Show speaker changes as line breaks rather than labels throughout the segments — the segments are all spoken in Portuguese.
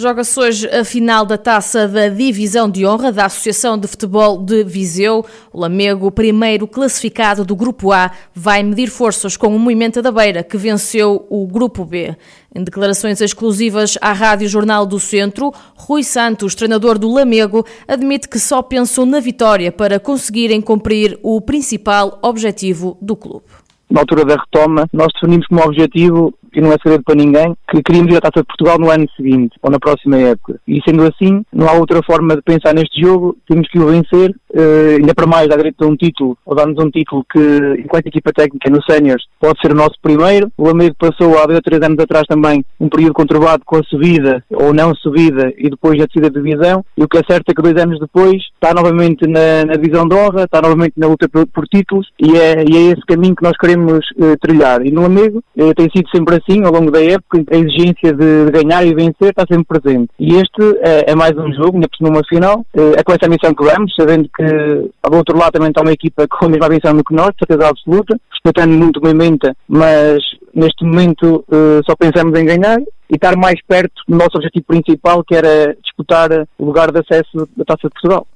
Joga-se hoje a final da taça da Divisão de Honra da Associação de Futebol de Viseu. O Lamego, primeiro classificado do Grupo A, vai medir forças com o Movimento da Beira, que venceu o Grupo B. Em declarações exclusivas à Rádio Jornal do Centro, Rui Santos, treinador do Lamego, admite que só pensou na vitória para conseguirem cumprir o principal objetivo do clube
na altura da retoma, nós definimos como objetivo, e não é segredo para ninguém, que queríamos ir à Taça de Portugal no ano seguinte, ou na próxima época. E sendo assim, não há outra forma de pensar neste jogo, temos que o vencer, uh, ainda para mais, dar direito a um título, ou dar-nos um título que, enquanto equipa técnica no Séniors, pode ser o nosso primeiro. O Lamego passou há dois ou três anos atrás também um período conturbado com a subida, ou não subida, e depois a descida de divisão, e o que é certo é que dois anos depois está novamente na, na divisão de honra, está novamente na luta por, por títulos, e é, e é esse caminho que nós queremos uh, trilhar. E no amigo uh, tem sido sempre assim ao longo da época, a exigência de ganhar e vencer está sempre presente. E este uh, é mais um jogo, ainda por cima uma final, é com essa missão que vamos, sabendo que ao outro lado também está uma equipa com a mesma do que nós, certeza absoluta, respeitando muito o movimento, mas neste momento só pensamos em ganhar e estar mais perto do nosso objetivo principal, que era disputar o lugar de acesso da Taça de Portugal.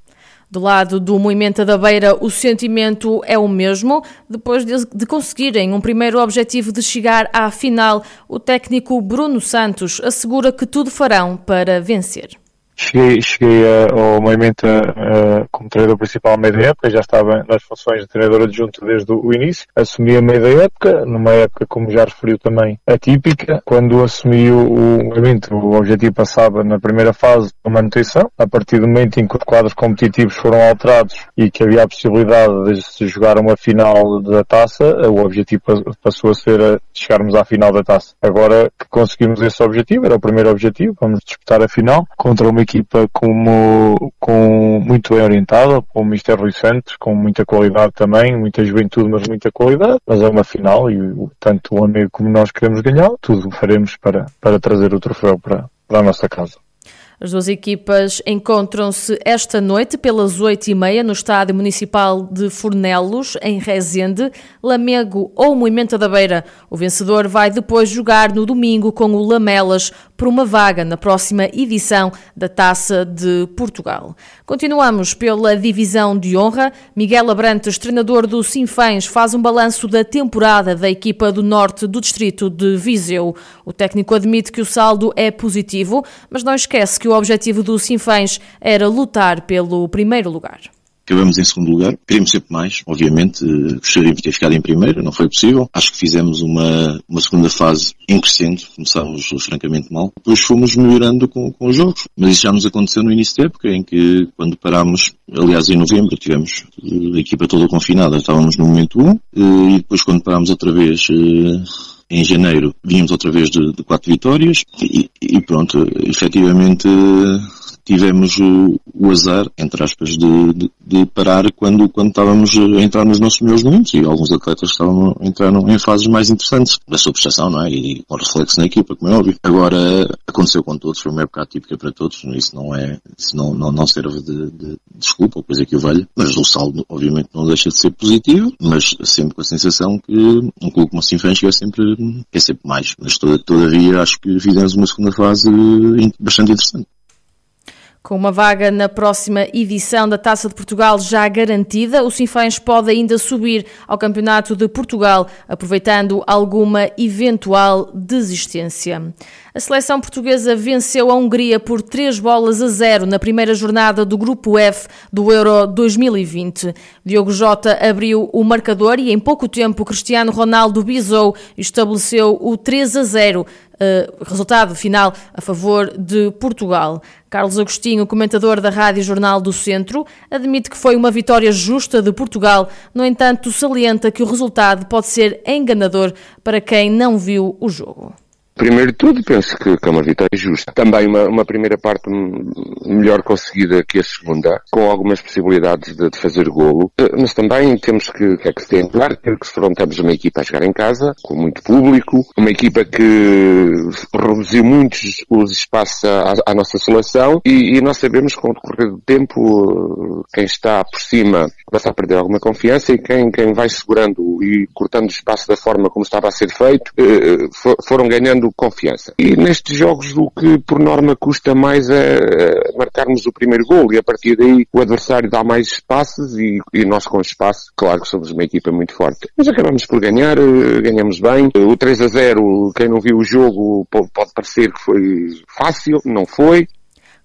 Do lado do Movimento da Beira, o sentimento é o mesmo. Depois de, de, conseguirem um primeiro objetivo de chegar à final, o técnico Bruno Santos assegura que tudo farão para vencer.
Cheguei, cheguei ao movimento como treinador principal a meio da época, já estava nas funções de treinador adjunto desde o início. Assumi a meio da época, numa época, como já referiu também, atípica. Quando assumi o, movimento, o objetivo passava na primeira fase a manutenção. A partir do momento em que os quadros competitivos foram alterados e que havia a possibilidade de se jogar uma final da taça, o objetivo passou a ser a chegarmos à final da taça. Agora que conseguimos esse objetivo, era o primeiro objetivo, vamos disputar a final contra uma equipa como, com muito bem orientada, com o Mister Rui Santos, com muita qualidade também, muita juventude, mas muita qualidade. Mas é uma final e tanto o amigo como nós queremos ganhar, tudo faremos para, para trazer o troféu para, para a nossa casa.
As duas equipas encontram-se esta noite pelas oito e meia no Estádio Municipal de Fornelos, em Rezende, Lamego ou Moimenta da Beira. O vencedor vai depois jogar no domingo com o Lamelas por uma vaga na próxima edição da Taça de Portugal. Continuamos pela divisão de honra. Miguel Abrantes, treinador do Sinfãs, faz um balanço da temporada da equipa do norte do distrito de Viseu. O técnico admite que o saldo é positivo, mas não esquece que o objetivo do Sinfãs era lutar pelo primeiro lugar.
Acabamos em segundo lugar. Queríamos sempre mais, obviamente. Gostaríamos de ter ficado em primeiro, não foi possível. Acho que fizemos uma, uma segunda fase em crescendo. Começámos francamente mal. Depois fomos melhorando com, com os jogos. Mas isso já nos aconteceu no início da época, em que quando parámos, aliás em novembro, tivemos a equipa toda confinada. Estávamos no momento 1. E depois quando parámos outra vez eh, em janeiro vínhamos outra vez de, de quatro vitórias e, e pronto, efetivamente tivemos o, o azar, entre aspas, de, de, de, parar quando, quando estávamos a entrar nos nossos melhores momentos e alguns atletas estavam entraram em fases mais interessantes da sua prestação, não é? E com reflexo na equipa, como é óbvio. Agora, aconteceu com todos, foi uma época atípica para todos, isso não é, isso não, não, não serve de, de desculpa ou coisa que o valha, mas o saldo, obviamente, não deixa de ser positivo, mas sempre com a sensação que um clube como o Sinfãs é sempre, é sempre mais. Mas todavia, acho que fizemos uma segunda fase bastante interessante.
Com uma vaga na próxima edição da Taça de Portugal já garantida, o Sinfãs pode ainda subir ao Campeonato de Portugal, aproveitando alguma eventual desistência. A seleção portuguesa venceu a Hungria por 3 bolas a 0 na primeira jornada do Grupo F do Euro 2020. Diogo Jota abriu o marcador e em pouco tempo Cristiano Ronaldo bisou e estabeleceu o 3 a 0 Uh, resultado final a favor de Portugal. Carlos Agostinho, comentador da Rádio Jornal do Centro, admite que foi uma vitória justa de Portugal, no entanto, salienta que o resultado pode ser enganador para quem não viu o jogo.
Primeiro de tudo, penso que, que é uma vitória justa. Também uma, uma, primeira parte melhor conseguida que a segunda, com algumas possibilidades de, de fazer golo, eh, mas também temos que, que é que se tem claro, que confrontamos uma equipa a jogar em casa, com muito público, uma equipa que reduziu muitos os espaços à, à nossa seleção e, e, nós sabemos que com o decorrer do tempo quem está por cima começa a perder alguma confiança e quem, quem vai segurando e cortando o espaço da forma como estava a ser feito, eh, foram ganhando confiança. E nestes jogos o que por norma custa mais é, é marcarmos o primeiro gol e a partir daí o adversário dá mais espaços e, e nós com espaço, claro que somos uma equipa muito forte. Mas acabamos por ganhar, eh, ganhamos bem. O 3 a 0, quem não viu o jogo pode parecer que foi fácil, não foi.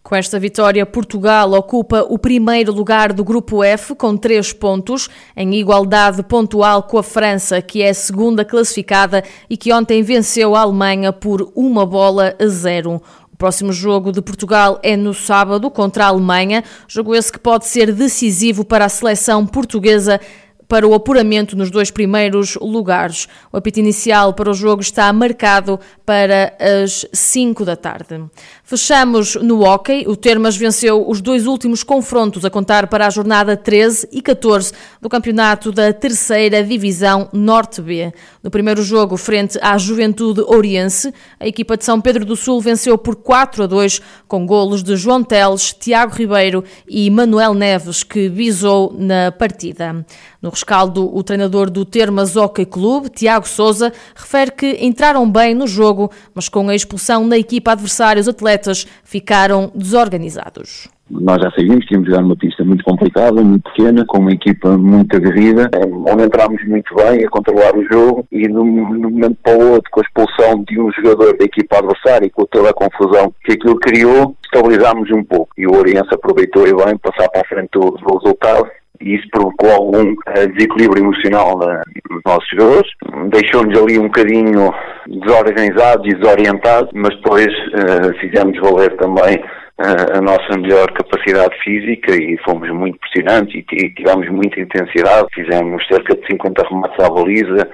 Com esta vitória, Portugal ocupa o primeiro lugar do Grupo F com três pontos, em igualdade pontual com a França, que é a segunda classificada e que ontem venceu a Alemanha por uma bola a zero. O próximo jogo de Portugal é no sábado contra a Alemanha, jogo esse que pode ser decisivo para a seleção portuguesa para o apuramento nos dois primeiros lugares. O apito inicial para o jogo está marcado para as 5 da tarde. Fechamos no hockey. O Termas venceu os dois últimos confrontos a contar para a jornada 13 e 14 do campeonato da terceira divisão Norte B. No primeiro jogo, frente à Juventude Oriense, a equipa de São Pedro do Sul venceu por 4 a 2 com golos de João Teles, Tiago Ribeiro e Manuel Neves, que visou na partida. No rescaldo, o treinador do Termas Hockey Clube, Tiago Souza, refere que entraram bem no jogo, mas com a expulsão na equipa adversária, os atletas ficaram desorganizados.
Nós já sabíamos que íamos jogar numa pista muito complicada, muito pequena, com uma equipa muito aguerrida, onde entrámos muito bem a controlar o jogo e de um momento para o outro, com a expulsão de um jogador da equipa adversária e com toda a confusão que aquilo criou, estabilizámos um pouco. E o Oriense aproveitou e bem passar para a frente do, do resultado e isso provocou algum uh, desequilíbrio emocional uh, nos nossos jogadores, deixou-nos ali um bocadinho desorganizados e desorientados, mas depois uh, fizemos valer também a nossa melhor capacidade física e fomos muito pressionantes e tivemos muita intensidade, fizemos cerca de 50 remates à baliza,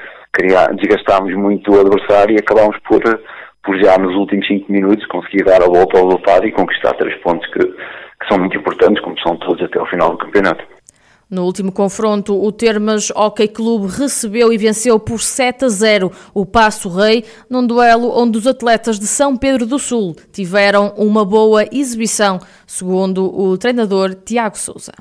desgastámos muito o adversário e acabámos por, por já nos últimos 5 minutos conseguir dar a volta ao resultado e conquistar três pontos que, que são muito importantes, como são todos até ao final do campeonato.
No último confronto, o Termas Hockey Clube recebeu e venceu por 7 a 0 o Passo Rei, num duelo onde os atletas de São Pedro do Sul tiveram uma boa exibição, segundo o treinador Tiago Souza.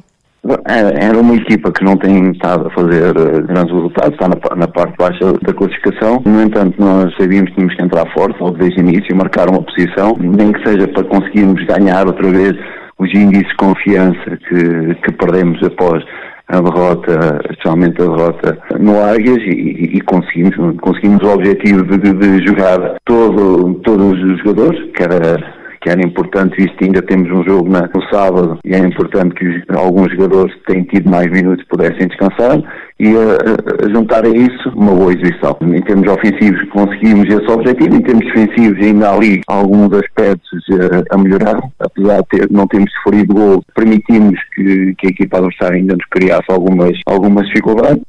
É, era uma equipa que não tem estado a fazer eh, grandes resultados, está na, parte baixa da classificação. No entanto, nós sabíamos que tínhamos que entrar forte logo desde o início, marcar uma posição, nem que seja para conseguirmos ganhar outra vez os índices de confiança que, que perdemos após a derrota, especialmente a derrota no Águias e, e, conseguimos, conseguimos o objetivo de, de, jogar todo, todos os jogadores, que era que era importante, visto que ainda temos um jogo na, no sábado e é importante que os, alguns jogadores que têm tido mais minutos pudessem descansar e a, a, juntar a isso uma boa exibição. Em termos ofensivos conseguimos esse objetivo, em termos defensivos ainda há ali alguns aspectos a, a melhorar, apesar de ter, não termos sofrido gol, permitimos que, que a equipa adversária ainda nos criasse algumas, algumas dificuldades.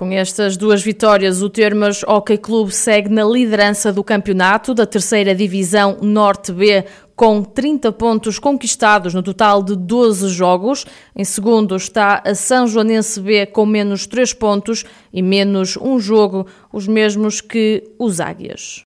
Com estas duas vitórias, o Termas Hockey Clube segue na liderança do campeonato da terceira divisão Norte B com 30 pontos conquistados no total de 12 jogos. Em segundo está a São Joanense B com menos 3 pontos e menos um jogo, os mesmos que os Águias.